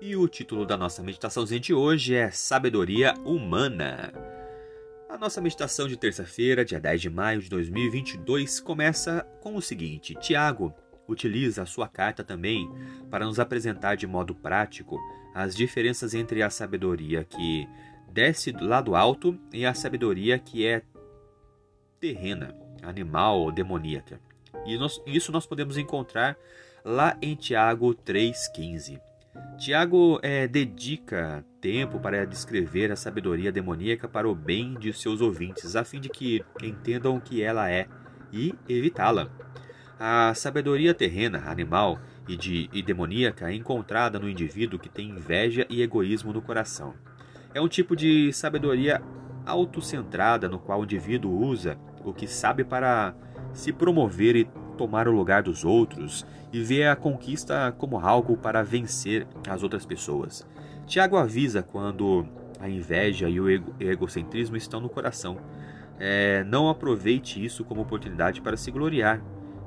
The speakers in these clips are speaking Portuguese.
E o título da nossa meditaçãozinha de hoje é Sabedoria Humana. A nossa meditação de terça-feira, dia 10 de maio de 2022, começa com o seguinte: Tiago utiliza a sua carta também para nos apresentar de modo prático as diferenças entre a sabedoria que desce lá do alto e a sabedoria que é terrena, animal ou demoníaca. E nós, isso nós podemos encontrar lá em Tiago 3,15. Tiago é, dedica tempo para descrever a sabedoria demoníaca para o bem de seus ouvintes, a fim de que entendam o que ela é e evitá-la. A sabedoria terrena, animal e, de, e demoníaca é encontrada no indivíduo que tem inveja e egoísmo no coração. É um tipo de sabedoria autocentrada no qual o indivíduo usa o que sabe para se promover e tomar o lugar dos outros e vê a conquista como algo para vencer as outras pessoas. Tiago avisa quando a inveja e o egocentrismo estão no coração. É, não aproveite isso como oportunidade para se gloriar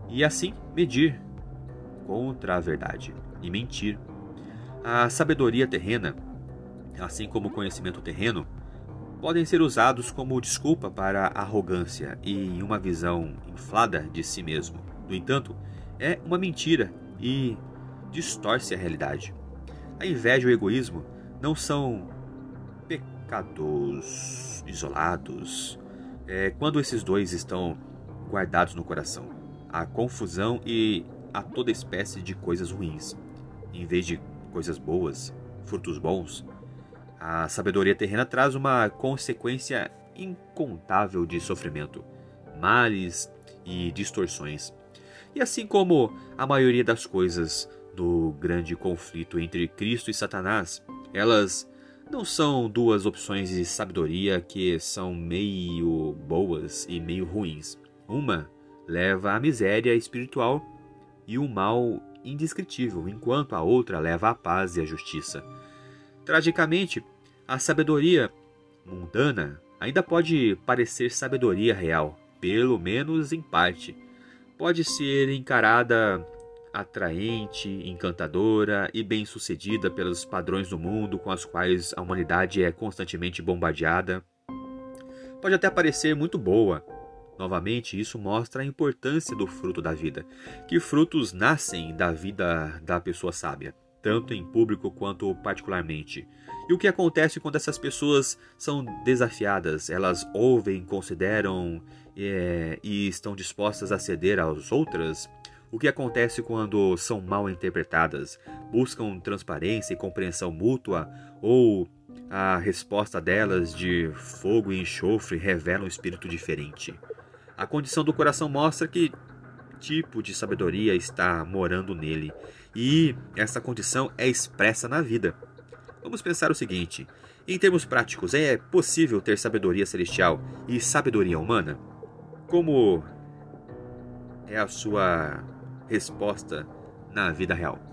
e assim medir contra a verdade e mentir. A sabedoria terrena, assim como o conhecimento terreno, podem ser usados como desculpa para arrogância e uma visão inflada de si mesmo. No entanto, é uma mentira e distorce a realidade. A inveja e o egoísmo não são pecados isolados. É, quando esses dois estão guardados no coração, há confusão e há toda espécie de coisas ruins. Em vez de coisas boas, frutos bons, a sabedoria terrena traz uma consequência incontável de sofrimento, males e distorções. E assim como a maioria das coisas do grande conflito entre Cristo e Satanás, elas não são duas opções de sabedoria que são meio boas e meio ruins. Uma leva à miséria espiritual e o um mal indescritível, enquanto a outra leva à paz e à justiça. Tragicamente, a sabedoria mundana ainda pode parecer sabedoria real, pelo menos em parte. Pode ser encarada atraente, encantadora e bem-sucedida pelos padrões do mundo com os quais a humanidade é constantemente bombardeada. Pode até parecer muito boa. Novamente, isso mostra a importância do fruto da vida, que frutos nascem da vida da pessoa sábia, tanto em público quanto particularmente. E o que acontece quando essas pessoas são desafiadas? Elas ouvem, consideram é, e estão dispostas a ceder às outras? O que acontece quando são mal interpretadas? Buscam transparência e compreensão mútua? Ou a resposta delas de fogo e enxofre revela um espírito diferente? A condição do coração mostra que tipo de sabedoria está morando nele, e essa condição é expressa na vida. Vamos pensar o seguinte: em termos práticos, é possível ter sabedoria celestial e sabedoria humana? Como é a sua resposta na vida real?